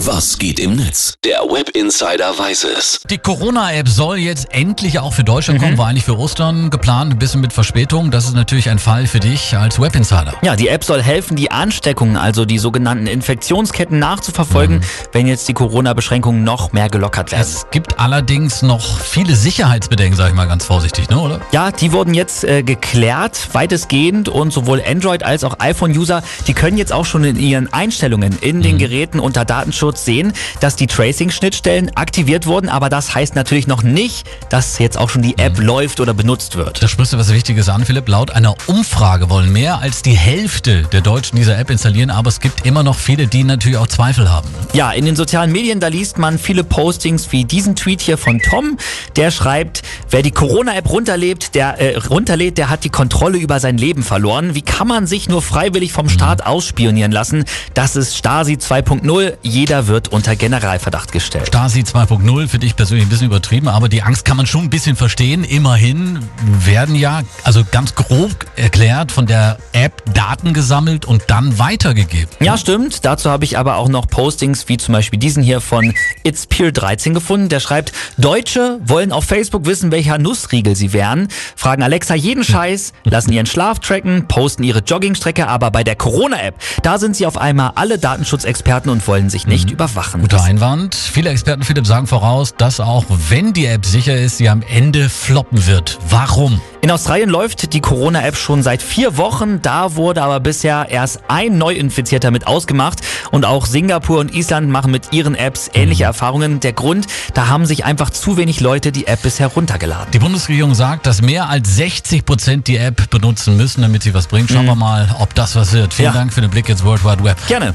Was geht im Netz? Der Web Insider weiß es. Die Corona-App soll jetzt endlich auch für Deutschland kommen, war eigentlich für Ostern geplant, ein bisschen mit Verspätung. Das ist natürlich ein Fall für dich als Web Insider. Ja, die App soll helfen, die Ansteckungen, also die sogenannten Infektionsketten nachzuverfolgen, wenn jetzt die Corona-Beschränkungen noch mehr gelockert werden. Es gibt allerdings noch viele Sicherheitsbedenken, sage ich mal ganz vorsichtig, ne, oder? Ja, die wurden jetzt äh, geklärt, weitestgehend und sowohl Android als auch iPhone-User, die können jetzt auch schon in ihren Einstellungen in den Geräten unter Datenschutz sehen, dass die Tracing-Schnittstellen aktiviert wurden, aber das heißt natürlich noch nicht, dass jetzt auch schon die App läuft oder benutzt wird. Da sprichst du was Wichtiges an, Philipp. Laut einer Umfrage wollen mehr als die Hälfte der Deutschen diese App installieren, aber es gibt immer noch viele, die natürlich auch Zweifel haben. Ja, in den sozialen Medien, da liest man viele Postings wie diesen Tweet hier von Tom. Der schreibt, wer die Corona-App runterlebt, der, äh, runterlädt, der hat die Kontrolle über sein Leben verloren. Wie kann man sich nur freiwillig vom Staat ausspionieren lassen? Das ist Stasi 2.0. Jeder wird unter Generalverdacht gestellt. Stasi 2.0 für dich persönlich ein bisschen übertrieben, aber die Angst kann man schon ein bisschen verstehen. Immerhin werden ja, also ganz grob erklärt, von der App Daten gesammelt und dann weitergegeben. Ja, stimmt. Dazu habe ich aber auch noch Postings wie zum Beispiel diesen hier von It's Peer 13 gefunden. Der schreibt, Deutsche wollen auf Facebook wissen, welcher Nussriegel sie wären, fragen Alexa jeden Scheiß, lassen ihren Schlaf tracken, posten ihre Joggingstrecke, aber bei der Corona-App, da sind sie auf einmal alle Datenschutzexperten und wollen sich nicht überwachen. Guter Einwand. Viele Experten, Philipp, sagen voraus, dass auch wenn die App sicher ist, sie am Ende floppen wird. Warum? In Australien läuft die Corona-App schon seit vier Wochen. Da wurde aber bisher erst ein Neuinfizierter mit ausgemacht. Und auch Singapur und Island machen mit ihren Apps ähnliche Erfahrungen. Der Grund, da haben sich einfach zu wenig Leute die App bisher runtergeladen. Die Bundesregierung sagt, dass mehr als 60 Prozent die App benutzen müssen, damit sie was bringt. Schauen wir mal, ob das was wird. Vielen Ja. Dank für den Blick ins World Wide Web. Gerne.